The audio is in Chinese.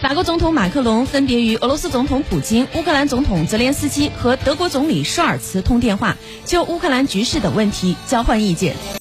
法国总统马克龙分别与俄罗斯总统普京乌克兰总统泽连斯基和德国总理舒尔茨通电话就乌克兰局势等问题交换意见。